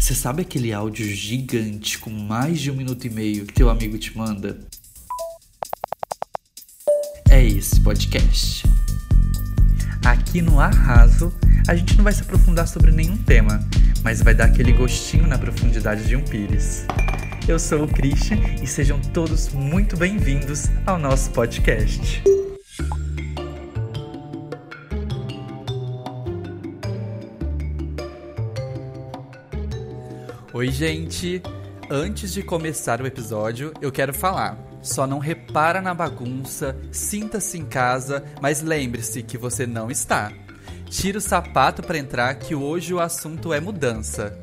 Você sabe aquele áudio gigante com mais de um minuto e meio que teu amigo te manda? É esse podcast. Aqui no Arraso, a gente não vai se aprofundar sobre nenhum tema, mas vai dar aquele gostinho na profundidade de um pires. Eu sou o Christian e sejam todos muito bem-vindos ao nosso podcast. Oi, gente! Antes de começar o episódio, eu quero falar. Só não repara na bagunça, sinta-se em casa, mas lembre-se que você não está. Tira o sapato para entrar, que hoje o assunto é mudança.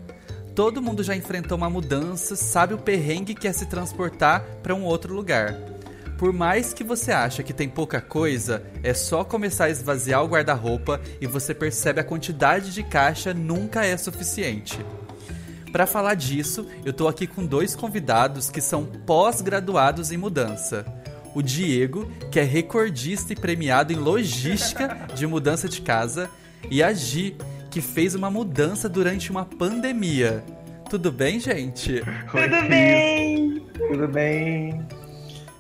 Todo mundo já enfrentou uma mudança, sabe o perrengue que é se transportar para um outro lugar. Por mais que você acha que tem pouca coisa, é só começar a esvaziar o guarda-roupa e você percebe a quantidade de caixa nunca é suficiente. Para falar disso, eu tô aqui com dois convidados que são pós-graduados em mudança. O Diego, que é recordista e premiado em logística de mudança de casa, e a Gi, que fez uma mudança durante uma pandemia. Tudo bem, gente? Oi, Tudo bem? Tudo bem?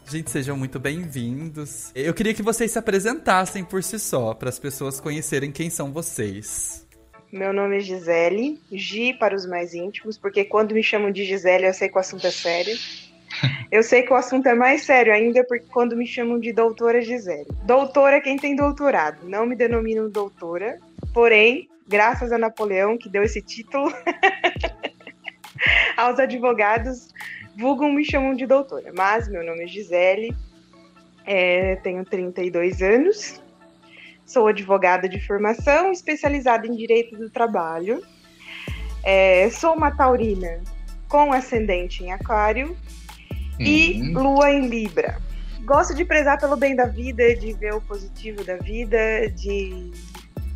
Gente, sejam muito bem-vindos. Eu queria que vocês se apresentassem por si só, para as pessoas conhecerem quem são vocês. Meu nome é Gisele, Gi para os mais íntimos, porque quando me chamam de Gisele eu sei que o assunto é sério. Eu sei que o assunto é mais sério ainda porque quando me chamam de doutora Gisele. Doutora é quem tem doutorado, não me denomino doutora, porém, graças a Napoleão que deu esse título aos advogados, vulgam me chamam de doutora. Mas meu nome é Gisele, é, tenho 32 anos, Sou advogada de formação, especializada em direito do trabalho. É, sou uma taurina com ascendente em aquário uhum. e lua em libra. Gosto de prezar pelo bem da vida, de ver o positivo da vida, de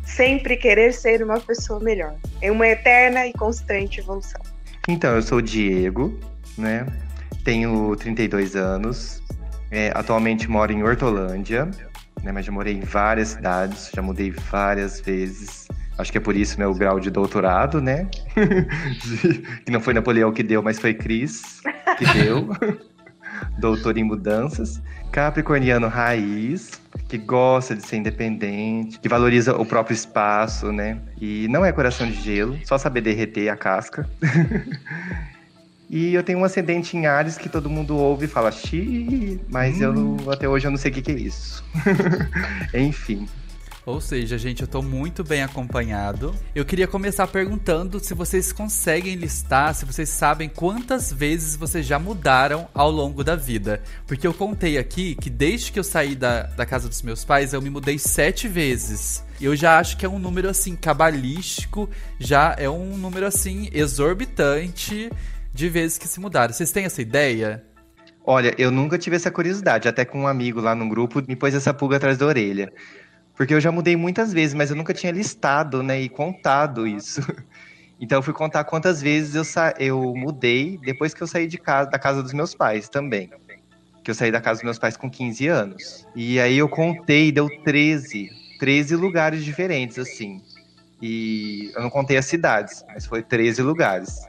sempre querer ser uma pessoa melhor. É uma eterna e constante evolução. Então, eu sou o Diego, né? Tenho 32 anos. É, atualmente moro em Hortolândia né? Mas já morei em várias cidades, já mudei várias vezes. Acho que é por isso meu grau de doutorado, né? que não foi Napoleão que deu, mas foi Cris que deu. Doutor em mudanças. Capricorniano raiz, que gosta de ser independente, que valoriza o próprio espaço, né? E não é coração de gelo, só saber derreter a casca. E eu tenho um ascendente em Ares que todo mundo ouve e fala xi, mas hum. eu até hoje eu não sei o que, que é isso. Enfim. Ou seja, gente, eu tô muito bem acompanhado. Eu queria começar perguntando se vocês conseguem listar, se vocês sabem quantas vezes vocês já mudaram ao longo da vida. Porque eu contei aqui que desde que eu saí da, da casa dos meus pais, eu me mudei sete vezes. Eu já acho que é um número assim, cabalístico, já é um número assim, exorbitante de vezes que se mudaram. Vocês têm essa ideia? Olha, eu nunca tive essa curiosidade. Até com um amigo lá no grupo me pôs essa pulga atrás da orelha. Porque eu já mudei muitas vezes, mas eu nunca tinha listado, né, e contado isso. Então eu fui contar quantas vezes eu, sa eu mudei depois que eu saí de casa, da casa dos meus pais também. Que eu saí da casa dos meus pais com 15 anos. E aí eu contei, deu 13. 13 lugares diferentes, assim. E eu não contei as cidades, mas foi 13 lugares.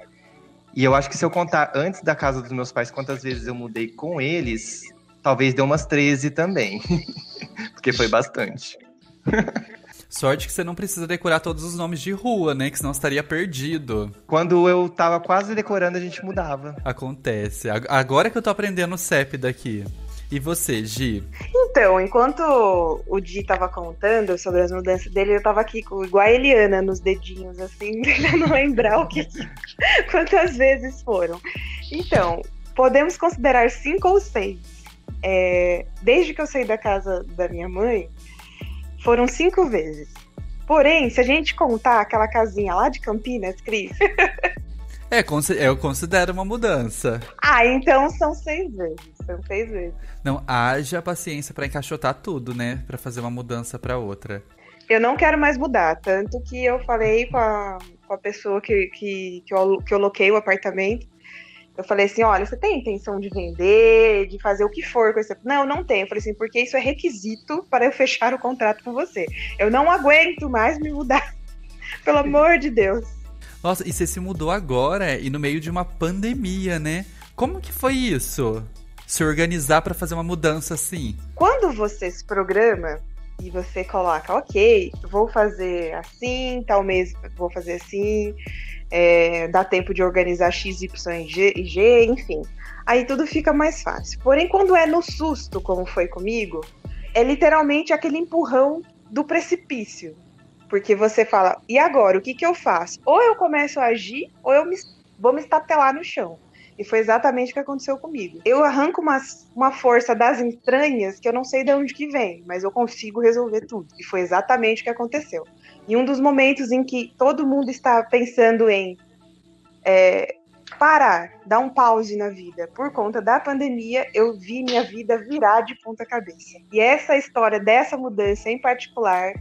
E eu acho que se eu contar antes da casa dos meus pais quantas vezes eu mudei com eles, talvez deu umas 13 também. Porque foi bastante. Sorte que você não precisa decorar todos os nomes de rua, né? Que senão estaria perdido. Quando eu tava quase decorando, a gente mudava. Acontece. Agora que eu tô aprendendo o CEP daqui. E você, Gi? Então, enquanto o Di tava contando sobre as mudanças dele, eu tava aqui com, igual a Eliana nos dedinhos, assim, tentando lembrar o que, quantas vezes foram. Então, podemos considerar cinco ou seis. É, desde que eu saí da casa da minha mãe, foram cinco vezes. Porém, se a gente contar aquela casinha lá de Campinas, Cris, É, eu considero uma mudança. Ah, então são seis vezes. São seis vezes. Não, haja paciência para encaixotar tudo, né? Para fazer uma mudança para outra. Eu não quero mais mudar, tanto que eu falei com a, com a pessoa que, que, que, eu, que eu loquei o apartamento. Eu falei assim: olha, você tem intenção de vender, de fazer o que for com esse. Não, não tenho. Eu falei assim, porque isso é requisito para eu fechar o contrato com você. Eu não aguento mais me mudar. Pelo amor de Deus. Nossa, e você se mudou agora e no meio de uma pandemia, né? Como que foi isso? Se organizar para fazer uma mudança assim? Quando você se programa e você coloca, ok, vou fazer assim, tal mês vou fazer assim, é, dá tempo de organizar X, Y e G, enfim. Aí tudo fica mais fácil. Porém, quando é no susto, como foi comigo, é literalmente aquele empurrão do precipício. Porque você fala, e agora? O que, que eu faço? Ou eu começo a agir, ou eu me, vou me estatelar no chão. E foi exatamente o que aconteceu comigo. Eu arranco uma, uma força das entranhas que eu não sei de onde que vem, mas eu consigo resolver tudo. E foi exatamente o que aconteceu. E um dos momentos em que todo mundo está pensando em é, parar, dar um pause na vida por conta da pandemia, eu vi minha vida virar de ponta cabeça. E essa história dessa mudança em particular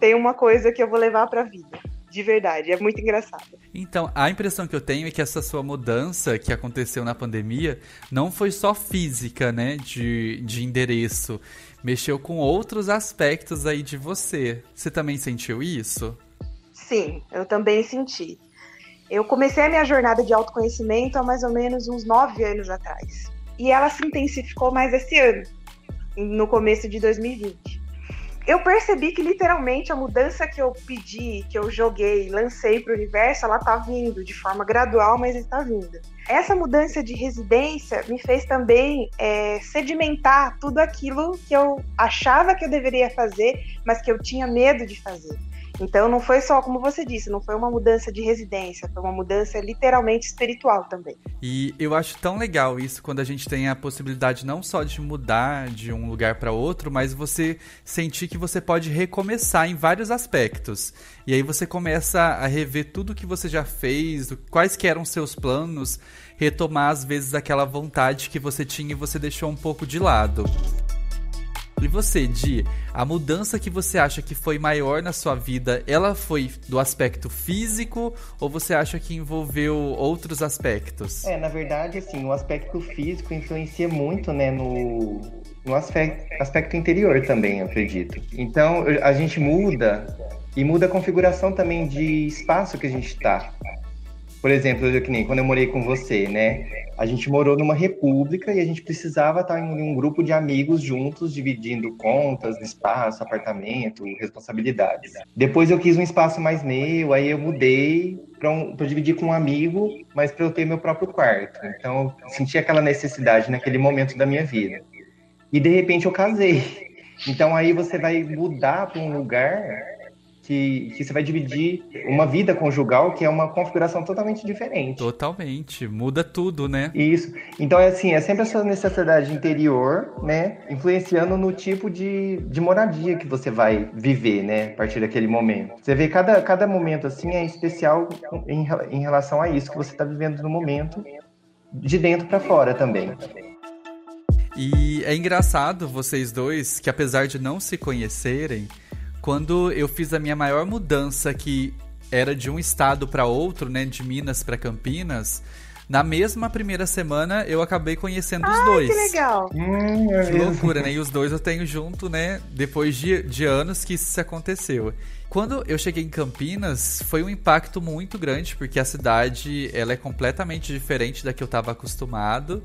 tem uma coisa que eu vou levar para a vida. De verdade, é muito engraçado. Então, a impressão que eu tenho é que essa sua mudança que aconteceu na pandemia não foi só física, né, de, de endereço. Mexeu com outros aspectos aí de você. Você também sentiu isso? Sim, eu também senti. Eu comecei a minha jornada de autoconhecimento há mais ou menos uns nove anos atrás. E ela se intensificou mais esse ano, no começo de 2020. Eu percebi que literalmente a mudança que eu pedi, que eu joguei, lancei para o universo, ela está vindo de forma gradual, mas está vindo. Essa mudança de residência me fez também é, sedimentar tudo aquilo que eu achava que eu deveria fazer, mas que eu tinha medo de fazer. Então não foi só, como você disse, não foi uma mudança de residência, foi uma mudança literalmente espiritual também. E eu acho tão legal isso quando a gente tem a possibilidade não só de mudar de um lugar para outro, mas você sentir que você pode recomeçar em vários aspectos. E aí você começa a rever tudo que você já fez, quais que eram seus planos, retomar às vezes aquela vontade que você tinha e você deixou um pouco de lado. E você, Di, a mudança que você acha que foi maior na sua vida, ela foi do aspecto físico ou você acha que envolveu outros aspectos? É, na verdade, assim, o aspecto físico influencia muito, né, no, no aspecto, aspecto interior também, eu acredito. Então, a gente muda e muda a configuração também de espaço que a gente está. Por exemplo, eu, que nem quando eu morei com você, né? A gente morou numa república e a gente precisava estar em um grupo de amigos juntos, dividindo contas, espaço, apartamento, responsabilidades. Depois eu quis um espaço mais meu, aí eu mudei para um, dividir com um amigo, mas para eu ter meu próprio quarto. Então, eu senti aquela necessidade naquele momento da minha vida. E de repente eu casei. Então aí você vai mudar para um lugar que, que você vai dividir uma vida conjugal que é uma configuração totalmente diferente. Totalmente, muda tudo, né? Isso. Então é assim, é sempre a sua necessidade interior, né, influenciando no tipo de, de moradia que você vai viver, né, a partir daquele momento. Você vê cada, cada momento assim é especial em, em relação a isso que você está vivendo no momento, de dentro para fora também. E é engraçado vocês dois que apesar de não se conhecerem, quando eu fiz a minha maior mudança, que era de um estado para outro, né, de Minas para Campinas, na mesma primeira semana eu acabei conhecendo os dois. Que legal! Hum, é que loucura, né? E os dois eu tenho junto, né? Depois de, de anos que isso aconteceu. Quando eu cheguei em Campinas, foi um impacto muito grande, porque a cidade ela é completamente diferente da que eu estava acostumado.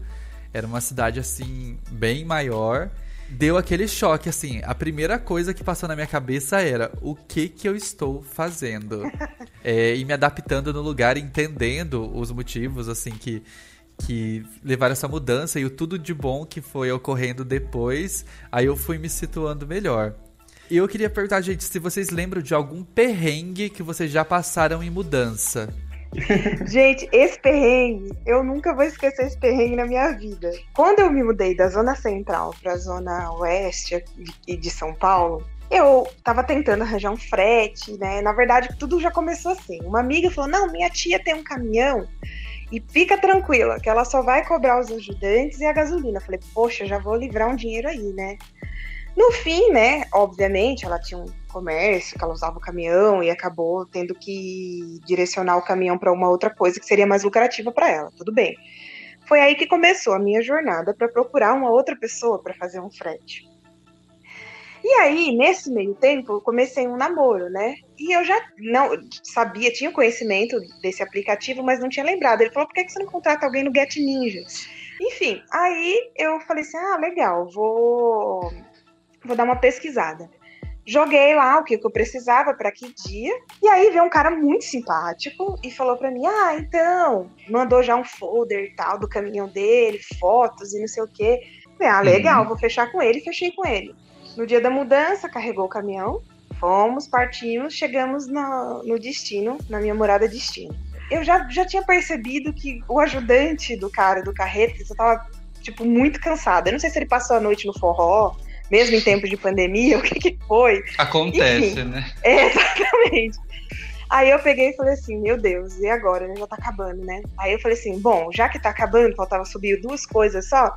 Era uma cidade assim bem maior deu aquele choque, assim. A primeira coisa que passou na minha cabeça era o que que eu estou fazendo? é, e me adaptando no lugar, entendendo os motivos, assim, que, que levaram essa mudança e o tudo de bom que foi ocorrendo depois. Aí eu fui me situando melhor. E eu queria perguntar, gente, se vocês lembram de algum perrengue que vocês já passaram em mudança. Gente, esse perrengue, eu nunca vou esquecer esse perrengue na minha vida. Quando eu me mudei da zona central para a zona oeste de São Paulo, eu tava tentando arranjar um frete, né? Na verdade, tudo já começou assim. Uma amiga falou: Não, minha tia tem um caminhão e fica tranquila, que ela só vai cobrar os ajudantes e a gasolina. Eu falei: Poxa, já vou livrar um dinheiro aí, né? No fim, né, obviamente, ela tinha um comércio, que ela usava o caminhão e acabou tendo que direcionar o caminhão para uma outra coisa que seria mais lucrativa para ela. Tudo bem. Foi aí que começou a minha jornada para procurar uma outra pessoa para fazer um frete. E aí, nesse meio tempo, eu comecei um namoro, né? E eu já não sabia, tinha conhecimento desse aplicativo, mas não tinha lembrado. Ele falou: por que, você não contrata alguém no Get Ninja? Enfim, aí eu falei assim: ah, legal, vou, vou dar uma pesquisada. Joguei lá o que, eu precisava para que dia. E aí veio um cara muito simpático e falou para mim: Ah, então, mandou já um folder e tal do caminhão dele, fotos e não sei o quê. Falei, ah, legal, uhum. vou fechar com ele. Fechei com ele. No dia da mudança, carregou o caminhão, fomos, partimos, chegamos no, no destino, na minha morada destino. Eu já, já tinha percebido que o ajudante do cara do carreto já tava, tipo, muito cansado. Eu não sei se ele passou a noite no forró, mesmo em tempos de pandemia, o que, que foi. Acontece, Enfim, né? É, exatamente. Aí eu peguei e falei assim, meu Deus, e agora, né? Já tá acabando, né? Aí eu falei assim, bom, já que tá acabando, faltava subir duas coisas só,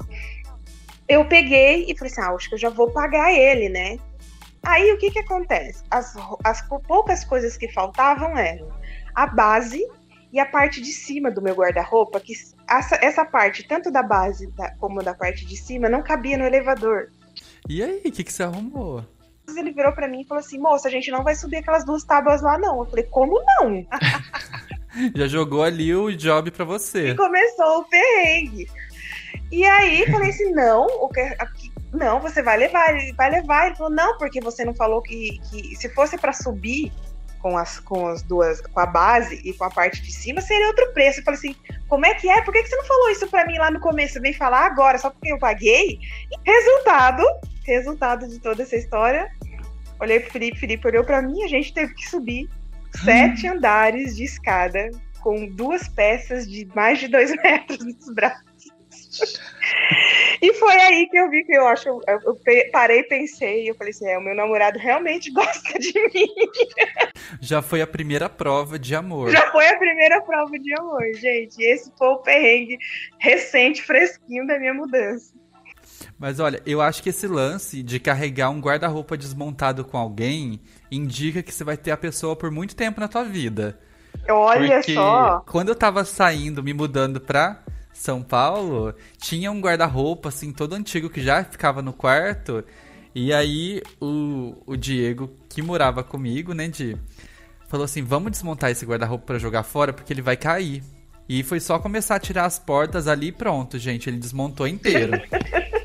eu peguei e falei assim, ah, acho que eu já vou pagar ele, né? Aí o que que acontece? As, as poucas coisas que faltavam eram a base e a parte de cima do meu guarda-roupa, que essa, essa parte, tanto da base da, como da parte de cima, não cabia no elevador. E aí, o que, que você arrumou? Ele virou para mim e falou assim: moça, a gente não vai subir aquelas duas tábuas lá, não. Eu falei, como não? Já jogou ali o job para você. E começou o perrengue. E aí falei assim: não, o que, não, você vai levar, ele vai levar. Ele falou: não, porque você não falou que, que se fosse para subir com as, com as duas, com a base e com a parte de cima, seria outro preço. Eu falei assim: como é que é? Por que, que você não falou isso para mim lá no começo? Vem falar agora, só porque eu paguei? E resultado, resultado de toda essa história, olhei pro Felipe, Felipe olhou para mim, a gente teve que subir sete hum. andares de escada com duas peças de mais de dois metros nos braços. E foi aí que eu vi que eu acho. Eu parei, pensei e eu falei assim: é, o meu namorado realmente gosta de mim. Já foi a primeira prova de amor. Já foi a primeira prova de amor, gente. Esse foi o perrengue recente, fresquinho da minha mudança. Mas olha, eu acho que esse lance de carregar um guarda-roupa desmontado com alguém indica que você vai ter a pessoa por muito tempo na tua vida. Olha Porque só. Quando eu tava saindo, me mudando pra São Paulo, tinha um guarda-roupa, assim, todo antigo que já ficava no quarto. E aí o, o Diego, que morava comigo, né, Di, falou assim: vamos desmontar esse guarda-roupa para jogar fora porque ele vai cair. E foi só começar a tirar as portas ali e pronto, gente. Ele desmontou inteiro.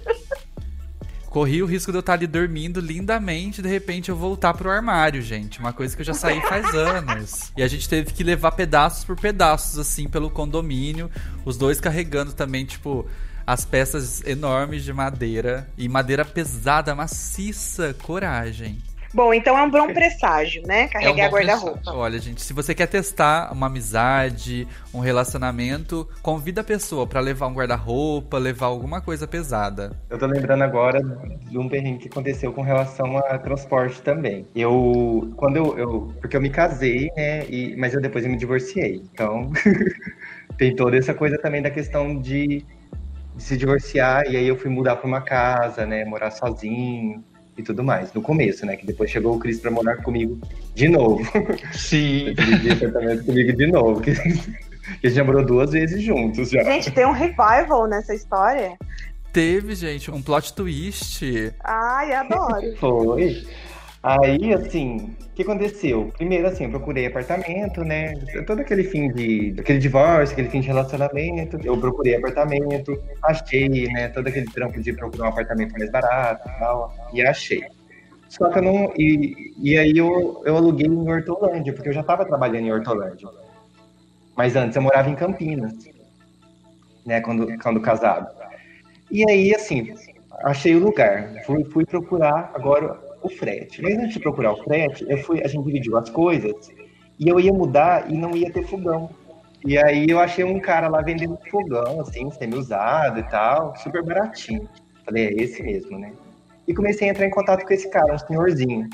Corri o risco de eu estar ali dormindo lindamente e de repente eu voltar pro armário, gente. Uma coisa que eu já saí faz anos. E a gente teve que levar pedaços por pedaços, assim, pelo condomínio. Os dois carregando também, tipo, as peças enormes de madeira. E madeira pesada, maciça, coragem. Bom, então é um bom presságio, né? Carregar é um guarda-roupa. Olha, gente, se você quer testar uma amizade, um relacionamento, convida a pessoa para levar um guarda-roupa, levar alguma coisa pesada. Eu tô lembrando agora de um perrengue que aconteceu com relação a transporte também. Eu, quando eu, eu porque eu me casei, né, e, mas eu depois eu me divorciei. Então, tem toda essa coisa também da questão de, de se divorciar, e aí eu fui mudar para uma casa, né, morar sozinho e tudo mais. No começo, né? Que depois chegou o Cris pra morar comigo de novo. Sim. apartamento comigo de novo. Que, que a gente já morou duas vezes juntos já. Gente, tem um revival nessa história? Teve, gente, um plot twist. Ai, adoro. Foi. Aí, assim, o que aconteceu? Primeiro, assim, eu procurei apartamento, né? Todo aquele fim de. aquele divórcio, aquele fim de relacionamento. Eu procurei apartamento, achei, né? Todo aquele trampo de procurar um apartamento mais barato e tal. E achei. Só que eu não. E, e aí eu, eu aluguei em Hortolândia, porque eu já estava trabalhando em Hortolândia. Mas antes eu morava em Campinas, né? Quando, quando casado. E aí, assim, achei o lugar. Fui, fui procurar. Agora o frete. Mas antes de procurar o frete, eu fui, a gente dividiu as coisas e eu ia mudar e não ia ter fogão. E aí eu achei um cara lá vendendo fogão, assim, semi-usado e tal, super baratinho. Falei, é esse mesmo, né? E comecei a entrar em contato com esse cara, um senhorzinho.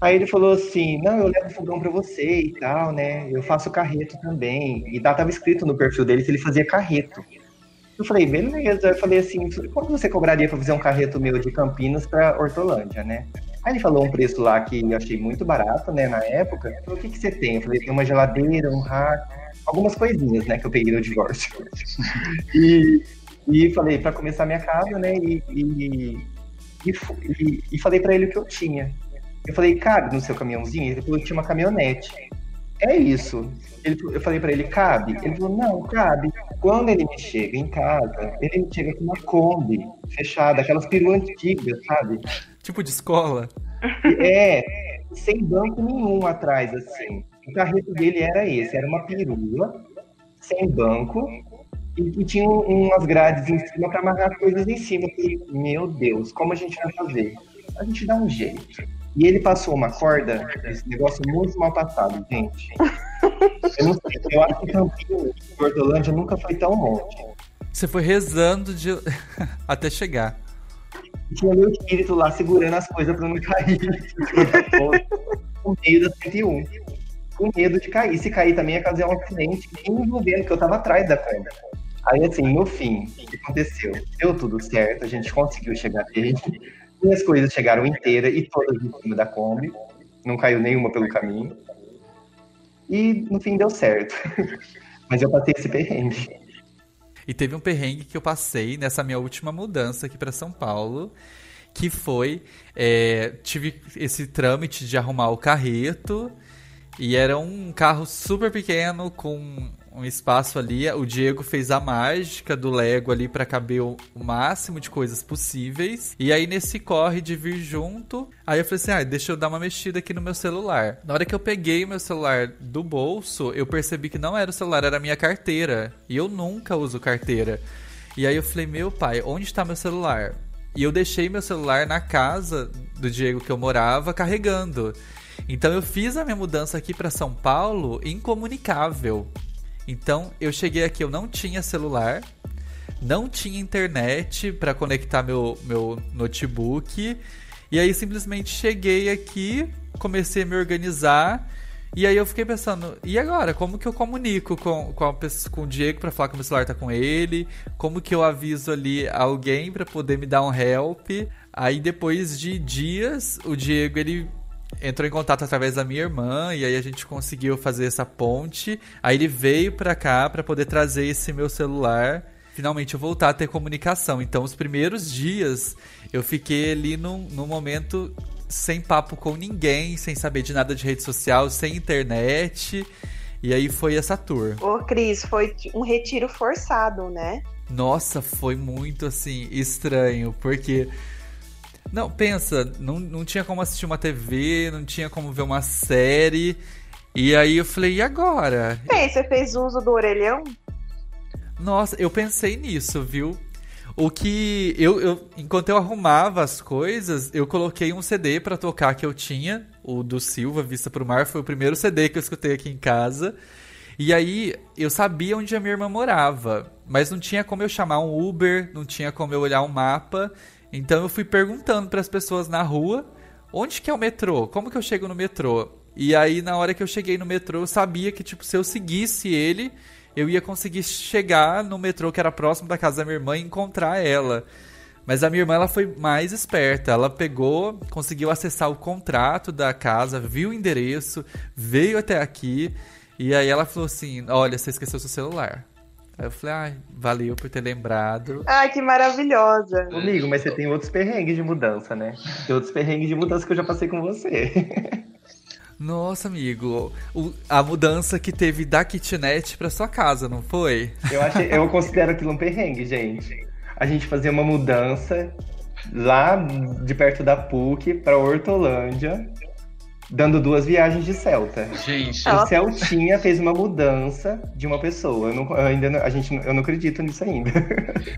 Aí ele falou assim, não, eu levo fogão para você e tal, né? Eu faço carreto também. E lá tava escrito no perfil dele que ele fazia carreto. Eu falei, beleza. Eu falei assim, quanto você cobraria para fazer um carreto meu de Campinas para Hortolândia, né? Aí ele falou um preço lá que eu achei muito barato, né, na época. Ele falou, o que, que você tem? Eu falei, tem uma geladeira, um rack, algumas coisinhas, né, que eu peguei no divórcio. e, e falei, para começar minha casa, né, e, e, e, e falei para ele o que eu tinha. Eu falei, cabe no seu caminhãozinho? Ele falou que tinha uma caminhonete. É isso. Ele, eu falei para ele, cabe? Ele falou, não, cabe. Quando ele me chega em casa, ele me chega com uma Kombi fechada, aquelas peruas antigas, sabe? Tipo de escola. É, sem banco nenhum atrás, assim. O carreto dele era esse, era uma perua, sem banco, e, tinha umas grades em cima para amarrar as coisas em cima. Eu falei, meu Deus, como a gente vai fazer? A gente dá um jeito. E ele passou uma corda, esse negócio muito mal passado, gente. Eu não sei, eu acho que Campinas, Hortolândia nunca foi tão monte. Você foi rezando de... até chegar. Tinha meu espírito lá segurando as coisas para não cair. no meio da 101. Com medo de cair. Se cair também ia fazer um acidente, envolvendo, que eu tava atrás da corda. Aí, assim, no fim, o que aconteceu? Deu tudo certo, a gente conseguiu chegar nele. Minhas coisas chegaram inteiras e todas em cima da Kombi. Não caiu nenhuma pelo caminho. E no fim deu certo. Mas eu passei esse perrengue. E teve um perrengue que eu passei nessa minha última mudança aqui para São Paulo, que foi é, tive esse trâmite de arrumar o carreto e era um carro super pequeno com um espaço ali. O Diego fez a mágica do Lego ali para caber o, máximo de coisas possíveis. E aí, nesse corre de vir junto, aí eu falei assim: ah, deixa eu dar uma mexida aqui no meu celular. Na hora que eu peguei meu celular do bolso, eu percebi que não era o celular, era a minha carteira. E eu nunca uso carteira. E aí eu falei: meu pai, onde está meu celular? E eu deixei meu celular na casa do Diego que eu morava carregando. Então eu fiz a minha mudança aqui para São Paulo incomunicável. Então eu cheguei aqui, eu não tinha celular, não tinha internet para conectar meu, meu notebook. E aí simplesmente cheguei aqui, comecei a me organizar. E aí eu fiquei pensando, e agora? Como que eu comunico com, com, a, com o Diego para falar que o meu celular tá com ele? Como que eu aviso ali alguém para poder me dar um help? Aí depois de dias, o Diego ele entrou em contato através da minha irmã e aí a gente conseguiu fazer essa ponte. Aí ele veio para cá para poder trazer esse meu celular. Finalmente eu voltar a ter comunicação. Então, os primeiros dias eu fiquei ali num, num momento sem papo com ninguém, sem saber de nada de rede social, sem internet. E aí foi essa tour. Ô, Cris, foi um retiro forçado, né? Nossa, foi muito assim estranho, porque não, pensa, não, não tinha como assistir uma TV, não tinha como ver uma série. E aí eu falei, e agora? Bem, você fez uso do orelhão? Nossa, eu pensei nisso, viu? O que eu, eu enquanto eu arrumava as coisas, eu coloquei um CD para tocar que eu tinha, o do Silva, Vista pro Mar, foi o primeiro CD que eu escutei aqui em casa. E aí eu sabia onde a minha irmã morava, mas não tinha como eu chamar um Uber, não tinha como eu olhar um mapa. Então eu fui perguntando para as pessoas na rua onde que é o metrô, como que eu chego no metrô. E aí na hora que eu cheguei no metrô, eu sabia que tipo se eu seguisse ele, eu ia conseguir chegar no metrô que era próximo da casa da minha irmã e encontrar ela. Mas a minha irmã ela foi mais esperta. Ela pegou, conseguiu acessar o contrato da casa, viu o endereço, veio até aqui. E aí ela falou assim: Olha, você esqueceu seu celular. Aí eu falei, ai, valeu por ter lembrado. Ai, que maravilhosa. Amigo, mas você tem outros perrengues de mudança, né? Tem outros perrengues de mudança que eu já passei com você. Nossa, amigo, o, a mudança que teve da kitnet pra sua casa, não foi? Eu, achei, eu considero aquilo um perrengue, gente. A gente fazia uma mudança lá de perto da PUC pra Hortolândia dando duas viagens de Celta. Gente, o Celtinha fez uma mudança de uma pessoa. Eu, não, eu ainda não, a gente, eu não acredito nisso ainda.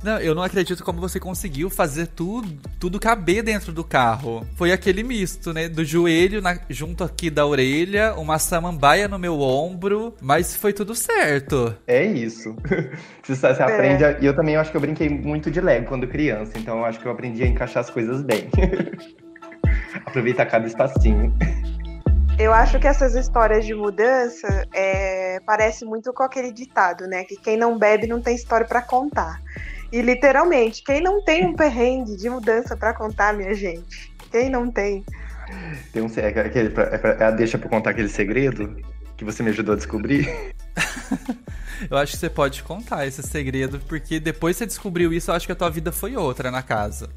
Não, eu não acredito como você conseguiu fazer tudo, tudo caber dentro do carro. Foi aquele misto, né? Do joelho na, junto aqui da orelha, uma samambaia no meu ombro, mas foi tudo certo. É isso. Você, você aprende. É. E eu também acho que eu brinquei muito de Lego quando criança, então eu acho que eu aprendi a encaixar as coisas bem. Aproveitar cada espacinho. Eu acho que essas histórias de mudança é, parece muito com aquele ditado, né? Que quem não bebe não tem história para contar. E literalmente, quem não tem um perrengue de mudança para contar, minha gente? Quem não tem? Tem um é, aquele, é, é, deixa para contar aquele segredo que você me ajudou a descobrir. eu acho que você pode contar esse segredo, porque depois que você descobriu isso, eu acho que a tua vida foi outra na casa.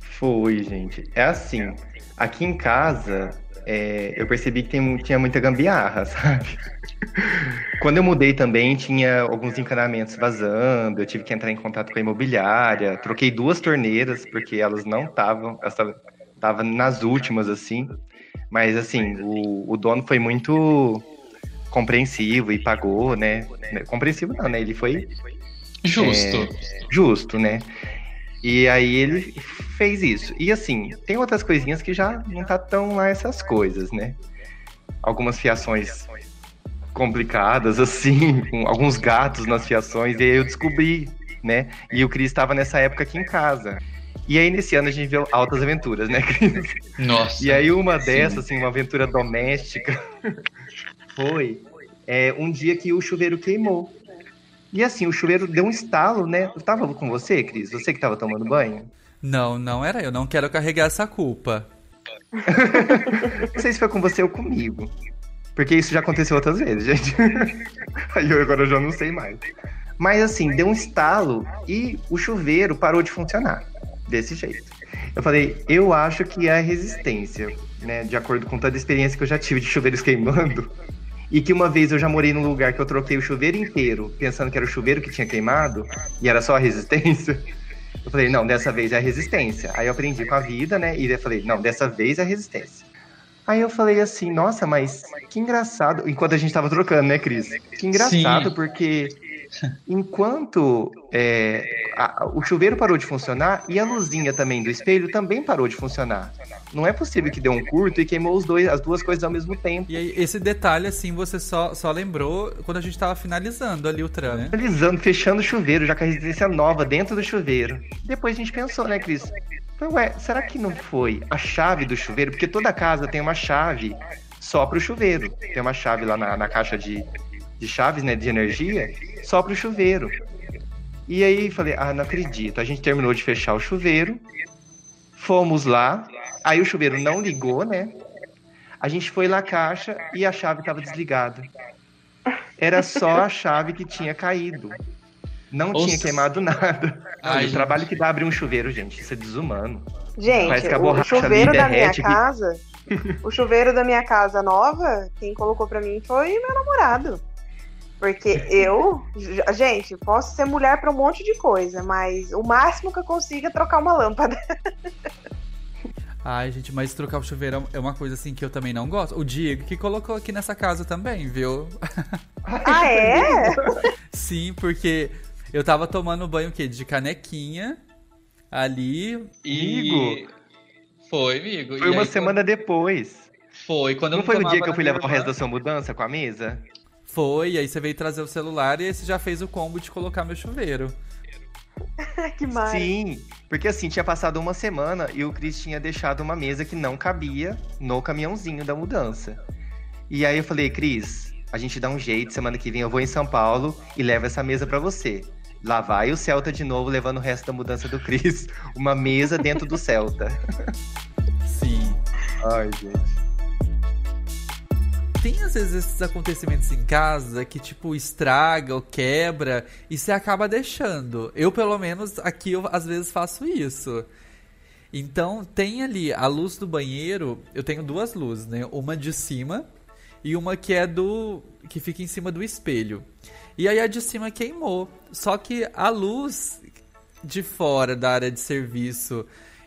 Foi, gente. É assim. aqui em casa, é, eu percebi que tem, tinha muita gambiarra, sabe? Quando eu mudei também, tinha alguns encanamentos vazando, eu tive que entrar em contato com a imobiliária, troquei duas torneiras, porque elas não estavam, elas estavam nas últimas, assim. Mas, assim, o, o dono foi muito compreensivo e pagou, né? Compreensivo não, né? Ele foi... Justo. É, justo, né? E aí ele fez isso. E assim, tem outras coisinhas que já não tá tão lá essas coisas, né? Algumas fiações complicadas, assim, com alguns gatos nas fiações, e aí eu descobri, né? E o Cris estava nessa época aqui em casa. E aí, nesse ano, a gente viu altas aventuras, né, Cris? Nossa. E aí, uma dessas, assim, uma aventura doméstica, foi é, um dia que o chuveiro queimou. E assim, o chuveiro deu um estalo, né? Eu tava com você, Cris? Você que tava tomando banho? Não, não era eu. Não quero carregar essa culpa. não sei se foi com você ou comigo. Porque isso já aconteceu outras vezes, gente. Aí eu agora já não sei mais. Mas assim, deu um estalo e o chuveiro parou de funcionar. Desse jeito. Eu falei, eu acho que é a resistência, né? De acordo com toda a experiência que eu já tive de chuveiros queimando. E que uma vez eu já morei num lugar que eu troquei o chuveiro inteiro, pensando que era o chuveiro que tinha queimado, e era só a resistência. Eu falei, não, dessa vez é a resistência. Aí eu aprendi com a vida, né? E eu falei, não, dessa vez é a resistência. Aí eu falei assim, nossa, mas que engraçado. Enquanto a gente tava trocando, né, Cris? Que engraçado, Sim. porque enquanto é, a, o chuveiro parou de funcionar e a luzinha também do espelho também parou de funcionar. Não é possível que deu um curto e queimou os dois, as duas coisas ao mesmo tempo. E aí, esse detalhe, assim, você só, só lembrou quando a gente tava finalizando ali o tram, né? Finalizando, fechando o chuveiro, já com a resistência nova dentro do chuveiro. Depois a gente pensou, né, Cris? Ué, será que não foi a chave do chuveiro? Porque toda casa tem uma chave só para o chuveiro. Tem uma chave lá na, na caixa de, de chaves, né, de energia, só para o chuveiro. E aí falei, ah, não acredito. A gente terminou de fechar o chuveiro, fomos lá, aí o chuveiro não ligou, né? A gente foi na caixa e a chave estava desligada. Era só a chave que tinha caído. Não tinha queimado nada. Ai, o trabalho que dá abrir um chuveiro, gente, isso é desumano. Gente, Parece que a o chuveiro da minha casa, o chuveiro da minha casa nova, quem colocou para mim foi meu namorado. Porque eu, gente, posso ser mulher para um monte de coisa, mas o máximo que eu consigo é trocar uma lâmpada. Ai, gente, mas trocar o chuveiro é uma coisa assim que eu também não gosto. O Diego que colocou aqui nessa casa também, viu? Ah, é? Sim, porque eu tava tomando banho o quê? De canequinha ali. E. Foi, amigo. Foi e uma aí, semana quando... depois. Foi, quando Não foi no dia que eu fui levar o resto da sua mudança com a mesa? Foi, aí você veio trazer o celular e aí você já fez o combo de colocar meu chuveiro. que mais? Sim, porque assim, tinha passado uma semana e o Cris tinha deixado uma mesa que não cabia no caminhãozinho da mudança. E aí eu falei, Cris, a gente dá um jeito, semana que vem eu vou em São Paulo e levo essa mesa para você. Lá vai o Celta de novo, levando o resto da mudança do Cris. Uma mesa dentro do Celta. Sim. Ai, gente tem às vezes esses acontecimentos em casa que, tipo, estraga ou quebra e você acaba deixando. Eu, pelo menos, aqui eu às vezes faço isso. Então, tem ali a luz do banheiro, eu tenho duas luzes, né? Uma de cima e uma que é do. que fica em cima do espelho. E aí a de cima queimou. Só que a luz de fora da área de serviço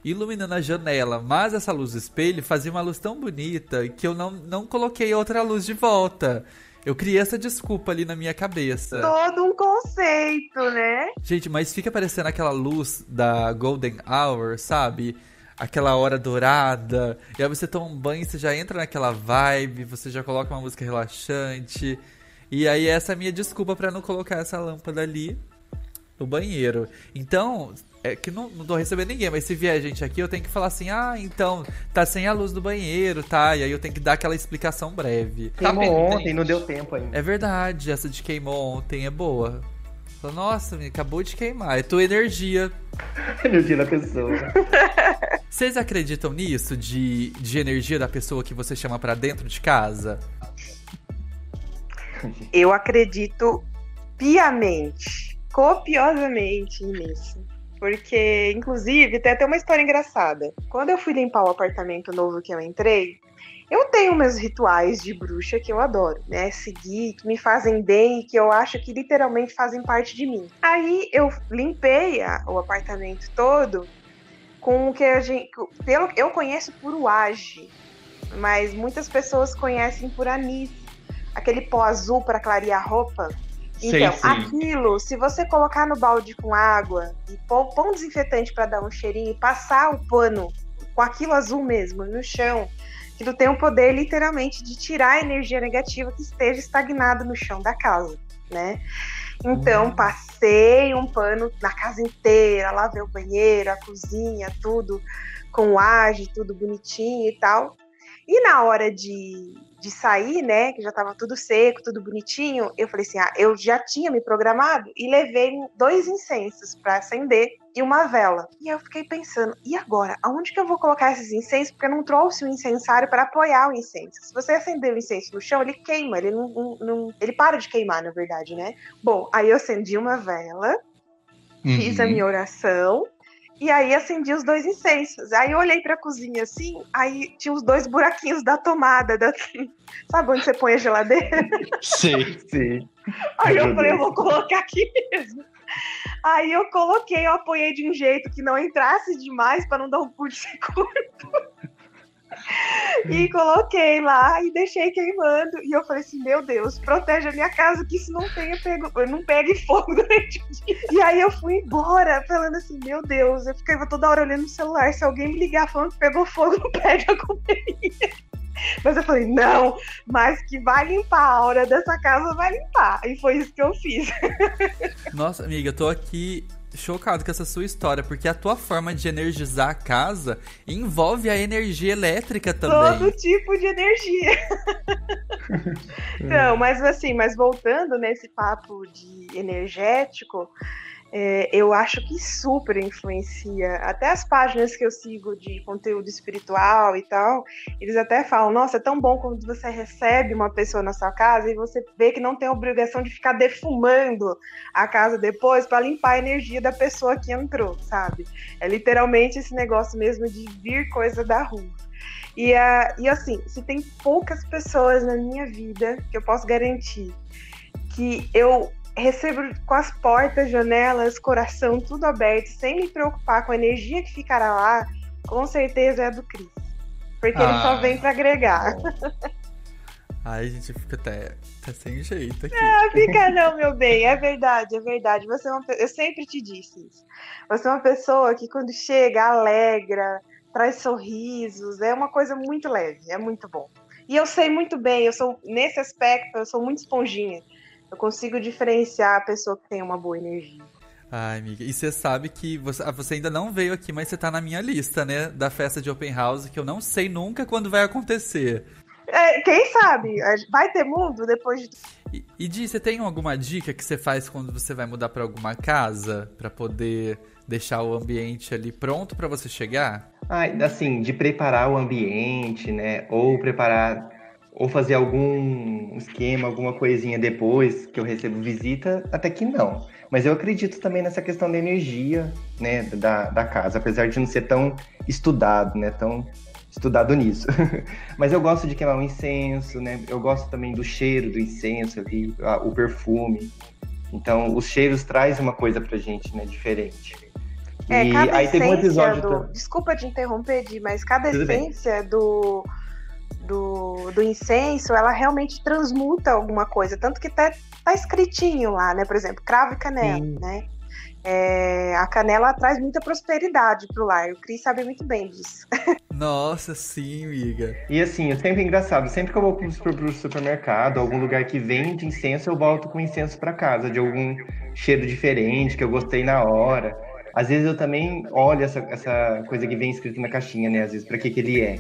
iluminando a janela, mas essa luz do espelho fazia uma luz tão bonita que eu não, não coloquei outra luz de volta. Eu criei essa desculpa ali na minha cabeça. Todo um conceito, né? Gente, mas fica parecendo aquela luz da Golden Hour, sabe? Aquela hora dourada. E aí você toma um banho, você já entra naquela vibe, você já coloca uma música relaxante. E aí essa é a minha desculpa para não colocar essa lâmpada ali no banheiro. Então, é que não, não tô recebendo ninguém, mas se vier gente aqui, eu tenho que falar assim: ah, então, tá sem a luz do banheiro, tá? E aí eu tenho que dar aquela explicação breve. Queimou tá ontem, não deu tempo ainda. É verdade, essa de queimou ontem é boa. Nossa, acabou de queimar. É tua energia. energia da pessoa. Vocês acreditam nisso? De, de energia da pessoa que você chama para dentro de casa? Eu acredito piamente, copiosamente nisso. Porque, inclusive, tem até uma história engraçada. Quando eu fui limpar o apartamento novo que eu entrei, eu tenho meus rituais de bruxa que eu adoro, né? Seguir, que me fazem bem e que eu acho que literalmente fazem parte de mim. Aí eu limpei a, o apartamento todo com o que a gente. Pelo, eu conheço por uage, mas muitas pessoas conhecem por anis. Aquele pó azul para clarear a roupa. Então, sim. aquilo, se você colocar no balde com água e pôr, pôr um desinfetante para dar um cheirinho e passar o pano com aquilo azul mesmo no chão, aquilo tem o poder literalmente de tirar a energia negativa que esteja estagnada no chão da casa, né? Então, Hum. passei um pano na casa inteira, lavei o banheiro, a cozinha, tudo com age, tudo bonitinho e tal. E na hora de, de sair, né, que já tava tudo seco, tudo bonitinho, eu falei assim: ah, eu já tinha me programado e levei dois incensos para acender e uma vela. E eu fiquei pensando: e agora? Aonde que eu vou colocar esses incensos? Porque eu não trouxe o incensário para apoiar o incenso. Se você acender o incenso no chão, ele queima, ele não, não- não- ele para de queimar, na verdade, né? Bom, aí eu acendi uma vela, fiz a Uhum. minha oração. E aí acendi os dois incensos. Aí eu olhei pra cozinha assim, aí tinha os dois buraquinhos da tomada. Da... Sabe onde você põe a geladeira? Sei. Sim. Aí Meu eu falei, eu vou colocar aqui mesmo. Aí eu coloquei, eu apoiei de um jeito que não entrasse demais para não dar um curto-circuito. E coloquei lá e deixei queimando. E eu falei assim: Meu Deus, protege a minha casa que isso não tenha pego, não pegue fogo durante o dia. E aí eu fui embora, falando assim: Meu Deus, eu ficava toda hora olhando no celular. Se alguém me ligar falando que pegou fogo, não pede a minha. Mas eu falei: Não, mas que vai limpar, a hora dessa casa vai limpar. E foi isso que eu fiz. Nossa, amiga, eu tô aqui chocado com essa sua história, porque a tua forma de energizar a casa envolve a energia elétrica também. Todo tipo de energia. Então, mas assim, mas voltando nesse papo de energético, é, eu acho que super influencia. Até as páginas que eu sigo de conteúdo espiritual e tal, eles até falam: nossa, é tão bom quando você recebe uma pessoa na sua casa e você vê que não tem obrigação de ficar defumando a casa depois para limpar a energia da pessoa que entrou, sabe? É literalmente esse negócio mesmo de vir coisa da rua. E, a, e assim, se tem poucas pessoas na minha vida que eu posso garantir que eu recebo com as portas, janelas, coração, tudo aberto, sem me preocupar com a energia que ficará lá, com certeza é a do Cris. Porque ele só Ah. vem para agregar. Ai, gente, fica até, até sem jeito aqui. Ah, fica não, meu bem. É verdade, é verdade. Você é uma, eu sempre te disse isso. Você é uma pessoa que quando chega alegra, traz sorrisos, é uma coisa muito leve, é muito bom. E eu sei muito bem, eu sou nesse aspecto, eu sou muito esponjinha. Eu consigo diferenciar a pessoa que tem uma boa energia. Ai, amiga, e você sabe que você, ah, você ainda não veio aqui, mas você tá na minha lista, né? Da festa de Open House, que eu não sei nunca quando vai acontecer. É, quem sabe? Vai ter mundo depois de E, e Di, você tem alguma dica que você faz quando você vai mudar pra alguma casa? Pra poder deixar o ambiente ali pronto pra você chegar? Ah, assim, de preparar o ambiente, né? Ou preparar, ou fazer algum esquema, alguma coisinha depois que eu recebo visita, até que não. Mas eu acredito também nessa questão da energia, né, da, da casa, apesar de não ser tão estudado, né, tão estudado nisso. Mas eu gosto de queimar um incenso, né? Eu gosto também do cheiro do incenso ali, o perfume. Então, os cheiros trazem uma coisa pra gente, né, diferente. É, e aí teve um essência episódio do. Desculpa te interromper, Di, mas cada Tudo bem. essência do, do, do incenso, ela realmente transmuta alguma coisa. Tanto que tá, tá escritinho lá, né? Por exemplo, cravo e canela, Sim. né? É, a canela traz muita prosperidade pro lar. O Cris sabe muito bem disso. Nossa, sim, amiga. E assim, é sempre engraçado, sempre que eu vou pro, pro- supermercado, algum lugar que vende incenso, eu volto com incenso pra casa, de algum cheiro diferente, que eu gostei na hora. Às vezes eu também olho essa, essa coisa que vem escrito na caixinha, né? Às vezes, pra que que ele é.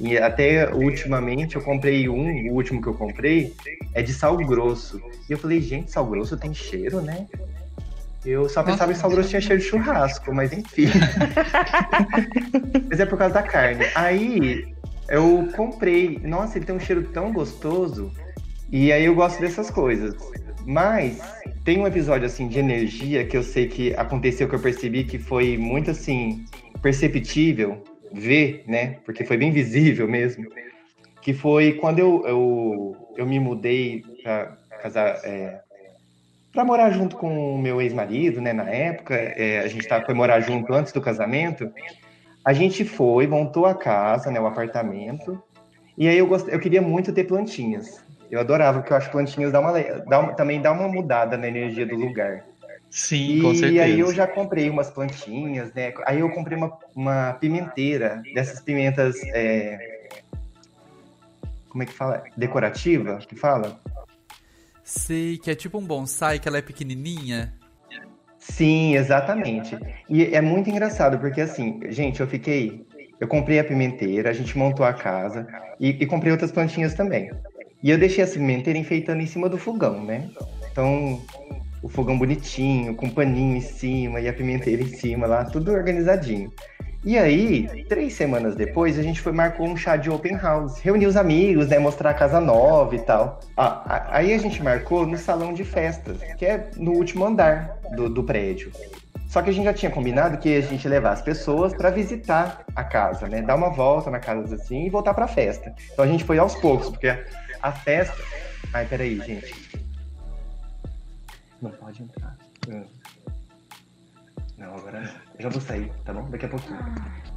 E até ultimamente eu comprei um, o último que eu comprei, é de sal grosso. E eu falei, gente, sal grosso tem cheiro, né? Eu só pensava que sal grosso tinha cheiro de churrasco, mas enfim. mas é por causa da carne. Aí eu comprei. Nossa, ele tem um cheiro tão gostoso. E aí eu gosto dessas coisas. Mas tem um episódio assim de energia que eu sei que aconteceu que eu percebi que foi muito assim perceptível ver, né? Porque foi bem visível mesmo. Que foi quando eu, eu, eu me mudei para casar, é, para morar junto com o meu ex-marido, né? Na época, é, a gente tava, foi morar junto antes do casamento. A gente foi, montou a casa, né? O apartamento. E aí eu, gost... eu queria muito ter plantinhas. Eu adorava, porque eu acho que plantinhas dá uma, dá também dá uma mudada na energia do lugar. Sim, e, com certeza. E aí eu já comprei umas plantinhas, né? Aí eu comprei uma, uma pimenteira, dessas pimentas. É... Como é que fala? Decorativa? Que fala? Sei, que é tipo um bonsai, que ela é pequenininha. Sim, exatamente. E é muito engraçado, porque assim, gente, eu fiquei. Eu comprei a pimenteira, a gente montou a casa e, e comprei outras plantinhas também. E eu deixei a pimenteira enfeitando em cima do fogão, né? Então, o fogão bonitinho, com paninho em cima e a pimenteira em cima lá, tudo organizadinho. E aí, três semanas depois, a gente foi marcou um chá de open house. Reunir os amigos, né? Mostrar a casa nova e tal. Ah, aí a gente marcou no salão de festas, que é no último andar do, do prédio. Só que a gente já tinha combinado que a gente levar as pessoas para visitar a casa, né? Dar uma volta na casa assim e voltar para a festa. Então a gente foi aos poucos, porque a festa. Ai, peraí, gente. Não pode entrar. Não, agora não. Eu já vou sair, tá bom? Daqui a pouquinho.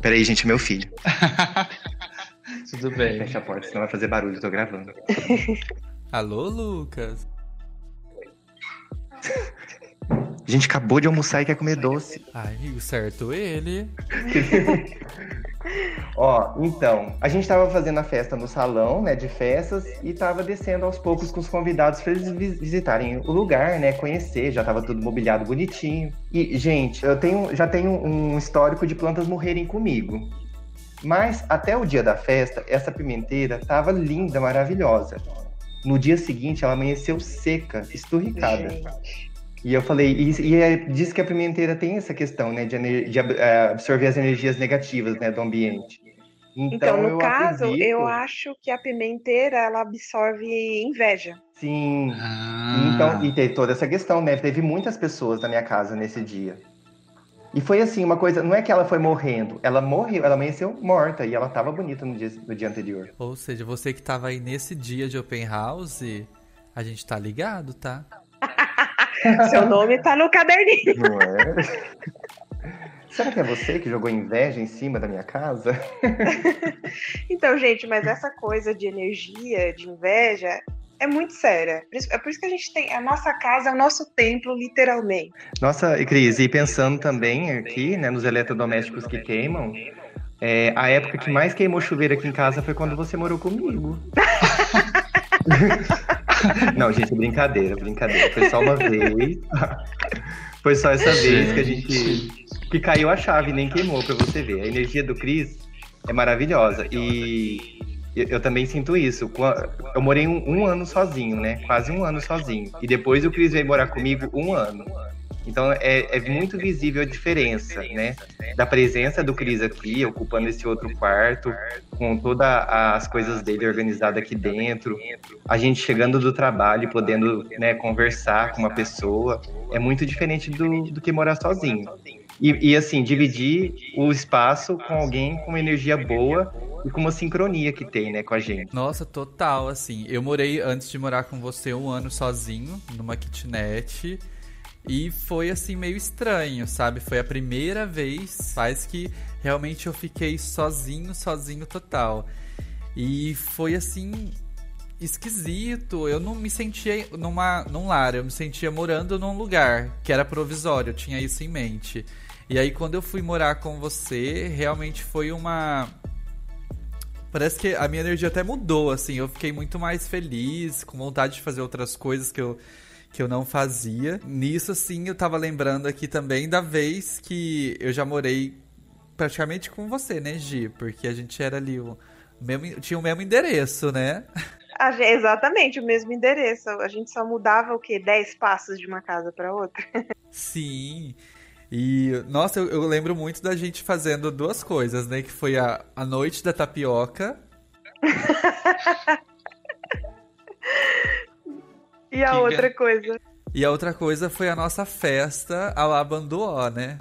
Peraí, gente, meu filho. Tudo bem. Fecha a porta, senão vai fazer barulho, eu tô gravando. Alô, Lucas? A gente acabou de almoçar e quer comer doce. Ai, amigo, certo ele. Ó, então, a gente tava fazendo a festa no salão, né, de festas, e tava descendo aos poucos com os convidados para eles visitarem o lugar, né, conhecer, já tava tudo mobiliado bonitinho. E, gente, eu tenho, já tenho um histórico de plantas morrerem comigo. Mas até o dia da festa, essa pimenteira tava linda, maravilhosa. No dia seguinte, ela amanheceu seca, esturricada. Gente. E eu falei, e, e é, diz que a pimenteira tem essa questão, né, de, ener- de eh, absorver as energias negativas, né, do ambiente. Então, no eu caso, acredito- eu acho que a pimenteira ela absorve inveja. Sim. Ah, Então, e teve toda essa questão, né? Teve muitas pessoas na minha casa nesse dia. E foi assim, uma coisa, não é que ela foi morrendo, ela morreu, ela amanheceu morta e ela tava bonita no dia, no dia anterior. Ou seja, você que tava aí nesse dia de open house, a gente tá ligado, tá? Seu nome tá no caderninho. Não é? Será que é você que jogou inveja em cima da minha casa? Então, gente, mas essa coisa de energia, de inveja, é muito séria. É por isso que a gente tem. A nossa casa é o nosso templo, literalmente. Nossa, e Cris, e pensando também aqui, né, nos eletrodomésticos que queimam, é, a época que mais queimou chuveiro aqui em casa foi quando você morou comigo. Não, gente, brincadeira, brincadeira. Foi só uma vez. Foi só essa vez que a gente. que caiu a chave, nem queimou, pra você ver. A energia do Cris é maravilhosa. E eu, também sinto isso. Eu morei um, um ano sozinho, né? Quase um ano sozinho. E depois o Cris veio morar comigo um ano. Então é, é muito visível a diferença, né? Da presença do Cris aqui, ocupando esse outro quarto, com todas as coisas dele organizadas aqui dentro. A gente chegando do trabalho e podendo né, conversar com uma pessoa. É muito diferente do, do que morar sozinho. E, e, assim, dividir o espaço com alguém com uma energia boa e com uma sincronia que tem, né, com a gente. Nossa, total, assim. Eu morei antes de morar com você um ano sozinho, numa kitnet. E foi assim meio estranho, sabe? Foi a primeira vez faz que realmente eu fiquei sozinho, sozinho total. E foi assim esquisito. Eu não me sentia numa num lar, eu me sentia morando num lugar que era provisório, eu tinha isso em mente. E aí quando eu fui morar com você, realmente foi uma Parece que a minha energia até mudou, assim. Eu fiquei muito mais feliz, com vontade de fazer outras coisas que eu, que eu não fazia. Nisso, assim, eu tava lembrando aqui também da vez que eu já morei praticamente com você, né, Gi? Porque a gente era ali o mesmo, tinha o mesmo endereço, né? A ge- exatamente o mesmo endereço. A gente só mudava o quê? 10 passos de uma casa para outra. Sim. E, nossa, eu, eu lembro muito da gente fazendo duas coisas, né? Que foi a, a noite da tapioca. E a Que outra coisa. E a outra coisa foi a nossa festa a Banduó, né?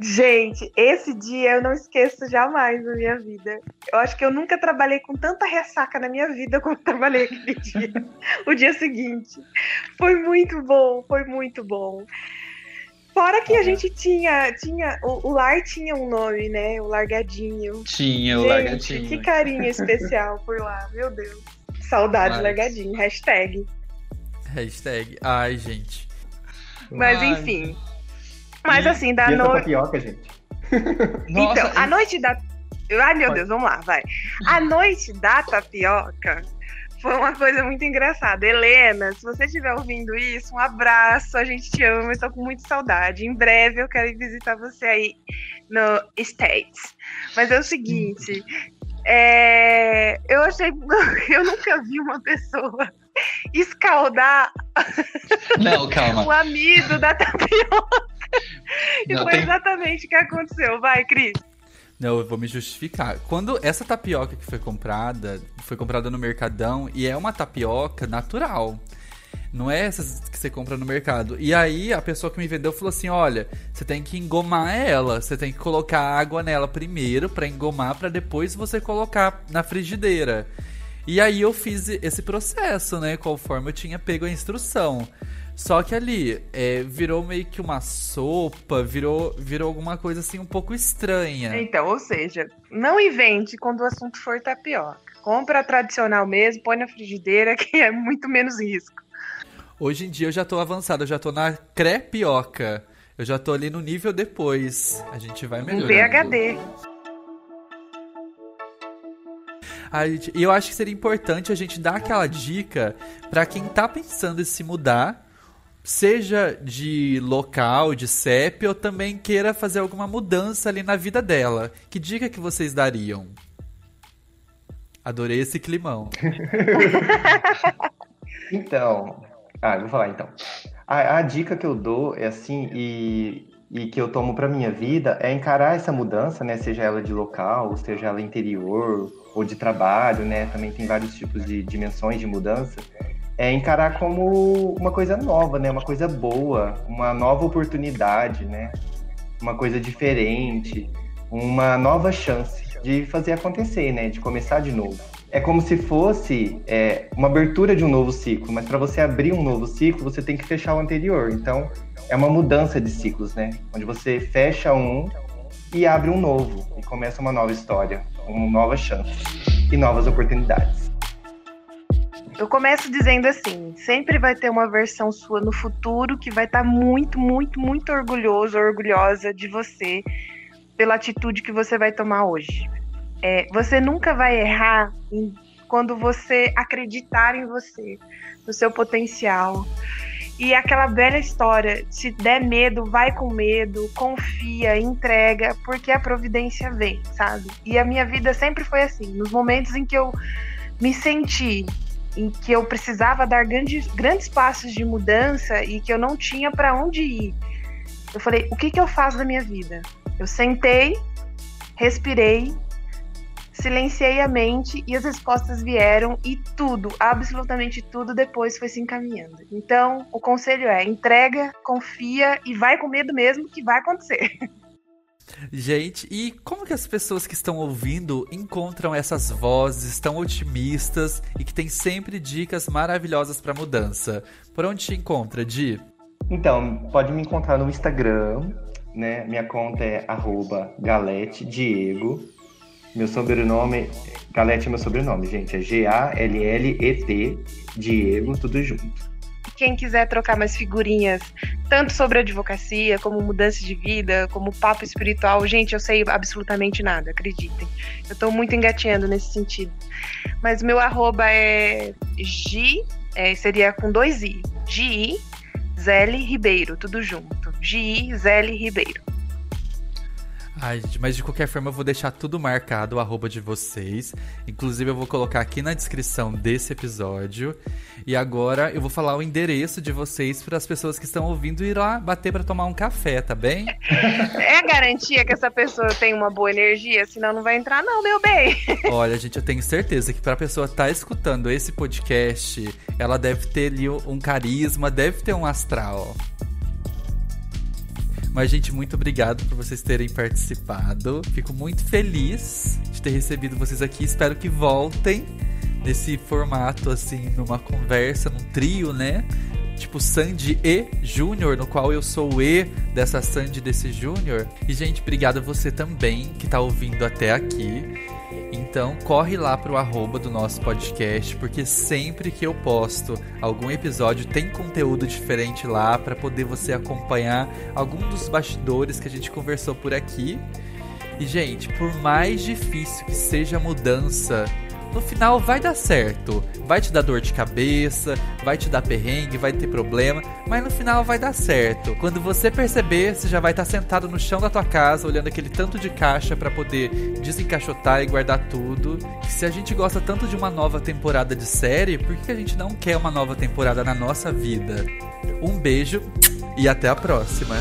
Gente, esse dia eu não esqueço jamais na minha vida. Eu acho que eu nunca trabalhei com tanta ressaca na minha vida como trabalhei aquele dia. o dia seguinte. Foi muito bom, foi muito bom. Fora que a gente tinha, tinha o, o lar tinha um nome, né? O Largadinho. Tinha o Gente, largadinho. Que carinho especial por lá, meu Deus. Saudade Mas- Largadinho, hashtag. Hashtag. Ai, gente. Mas Ai. enfim. Mas E- assim, da noite. tapioca, gente? Nossa, Então, a noite da. Ai, meu Pode. Deus, vamos lá, vai. A noite da tapioca foi uma coisa muito engraçada. Helena, se você estiver ouvindo isso, um abraço, a gente te ama, eu tô com muita saudade. Em breve eu quero ir visitar você aí no States. Mas é o seguinte. é, Eu achei. Eu nunca vi uma pessoa escaldar Não, calma. o amido da tapioca. E Não, foi tem- exatamente o que aconteceu. Vai, Cris. Não, eu vou me justificar. Quando essa tapioca que foi comprada, foi comprada no Mercadão e é uma tapioca natural. Não é essas que você compra no mercado. E aí a pessoa que me vendeu falou assim: "Olha, você tem que engomar ela, você tem que colocar água nela primeiro pra engomar pra depois você colocar na frigideira". E aí eu fiz esse processo, né, conforme eu tinha pego a instrução. Só que ali é, virou meio que uma sopa, virou, virou alguma coisa assim um pouco estranha. Então, ou seja, não invente quando o assunto for tapioca. Compra tradicional mesmo, põe na frigideira, que é muito menos risco. Hoje em dia eu já tô avançado, eu já tô na crepioca. Eu já tô ali no nível depois. A gente vai Um melhorando. PHD. Gente- eu acho que seria importante a gente dar aquela dica pra quem tá pensando em se mudar, seja de local, de CEP, ou também queira fazer alguma mudança ali na vida dela. Que dica que vocês dariam? Adorei esse climão. Então, ah, vou falar então. A, a dica que eu dou é assim, e, e que eu tomo pra minha vida, é encarar essa mudança, né? Seja ela de local, seja ela interior ou de trabalho, né? Também tem vários tipos de dimensões de mudança. É encarar como uma coisa nova, né? Uma coisa boa, uma nova oportunidade, né? Uma coisa diferente, uma nova chance de fazer acontecer, né? De começar de novo. É como se fosse é, uma abertura de um novo ciclo, mas para você abrir um novo ciclo, você tem que fechar o anterior. Então, é uma mudança de ciclos, né? Onde você fecha um e abre um novo, e começa uma nova história, uma nova chance e novas oportunidades. Eu começo dizendo assim: sempre vai ter uma versão sua no futuro que vai estar muito, muito, muito orgulhoso, orgulhosa de você pela atitude que você vai tomar hoje. É, você nunca vai errar quando você acreditar em você, no seu potencial. E aquela velha história: se der medo, vai com medo, confia, entrega, porque a providência vem, sabe? E a minha vida sempre foi assim. Nos momentos em que eu me senti em que eu precisava dar grandes, grandes passos de mudança e que eu não tinha para onde ir. Eu falei, o que, que eu faço da minha vida? Eu sentei, respirei, silenciei a mente e as respostas vieram e tudo, absolutamente tudo depois foi se encaminhando. Então, o conselho é entrega, confia e vai com medo mesmo que vai acontecer. Gente, e como que as pessoas que estão ouvindo encontram essas vozes tão otimistas e que tem sempre dicas maravilhosas pra mudança? Por onde te encontra, Di? Então, pode me encontrar no Instagram, né? Minha conta é arroba Galete Diego. Meu sobrenome, Galete é meu sobrenome, gente. É G-A-L-L-E-T, Diego, tudo junto. Quem quiser trocar mais figurinhas, tanto sobre advocacia, como mudança de vida, como papo espiritual, gente, eu sei absolutamente nada, acreditem. Eu tô muito engateando nesse sentido. Mas meu arroba é G, é, seria com dois I. Gi Zeli Ribeiro, tudo junto. Gi Zeli Ribeiro. Ai, gente, mas de qualquer forma eu vou deixar tudo marcado, o arroba de vocês. Inclusive eu vou colocar aqui na descrição desse episódio. E agora eu vou falar o endereço de vocês para as pessoas que estão ouvindo ir lá bater para tomar um café, tá bem? É garantia que essa pessoa tem uma boa energia, senão não vai entrar não, meu bem. Olha, gente, eu tenho certeza que pra pessoa estar tá escutando esse podcast, ela deve ter ali um carisma, deve ter um astral. Mas, gente, muito obrigado por vocês terem participado. Fico muito feliz de ter recebido vocês aqui. Espero que voltem nesse formato, assim, numa conversa, num trio, né? Tipo Sandy e Júnior, no qual eu sou o E dessa Sandy desse Júnior. E, gente, obrigado a você também que tá ouvindo até aqui. Então corre lá pro arroba do nosso podcast, porque sempre que eu posto algum episódio tem conteúdo diferente lá para poder você acompanhar algum dos bastidores que a gente conversou por aqui. E gente, por mais difícil que seja a mudança no final vai dar certo. Vai te dar dor de cabeça, vai te dar perrengue, vai ter problema, mas no final vai dar certo. Quando você perceber, você já vai estar sentado no chão da tua casa, olhando aquele tanto de caixa para poder desencaixotar e guardar tudo. se a gente gosta tanto de uma nova temporada de série, por que a gente não quer uma nova temporada na nossa vida? Um beijo e até a próxima.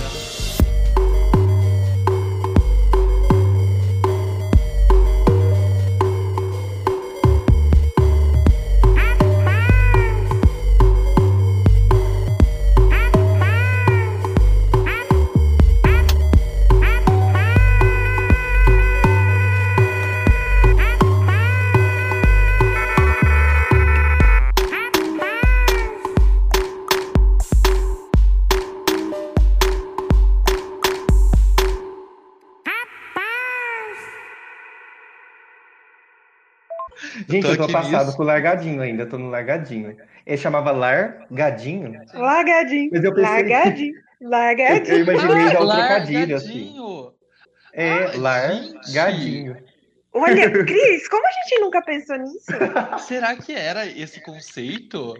Eu tô, passado nisso. com o largadinho ainda, tô no largadinho. Ele chamava largadinho. Largadinho. Mas eu pensei... Largadinho. Largadinho. Eu, eu imaginei já o trocadilho, assim. É, Ai, largadinho. Gente. Olha, Cris, como a gente nunca pensou nisso? Será que era esse conceito?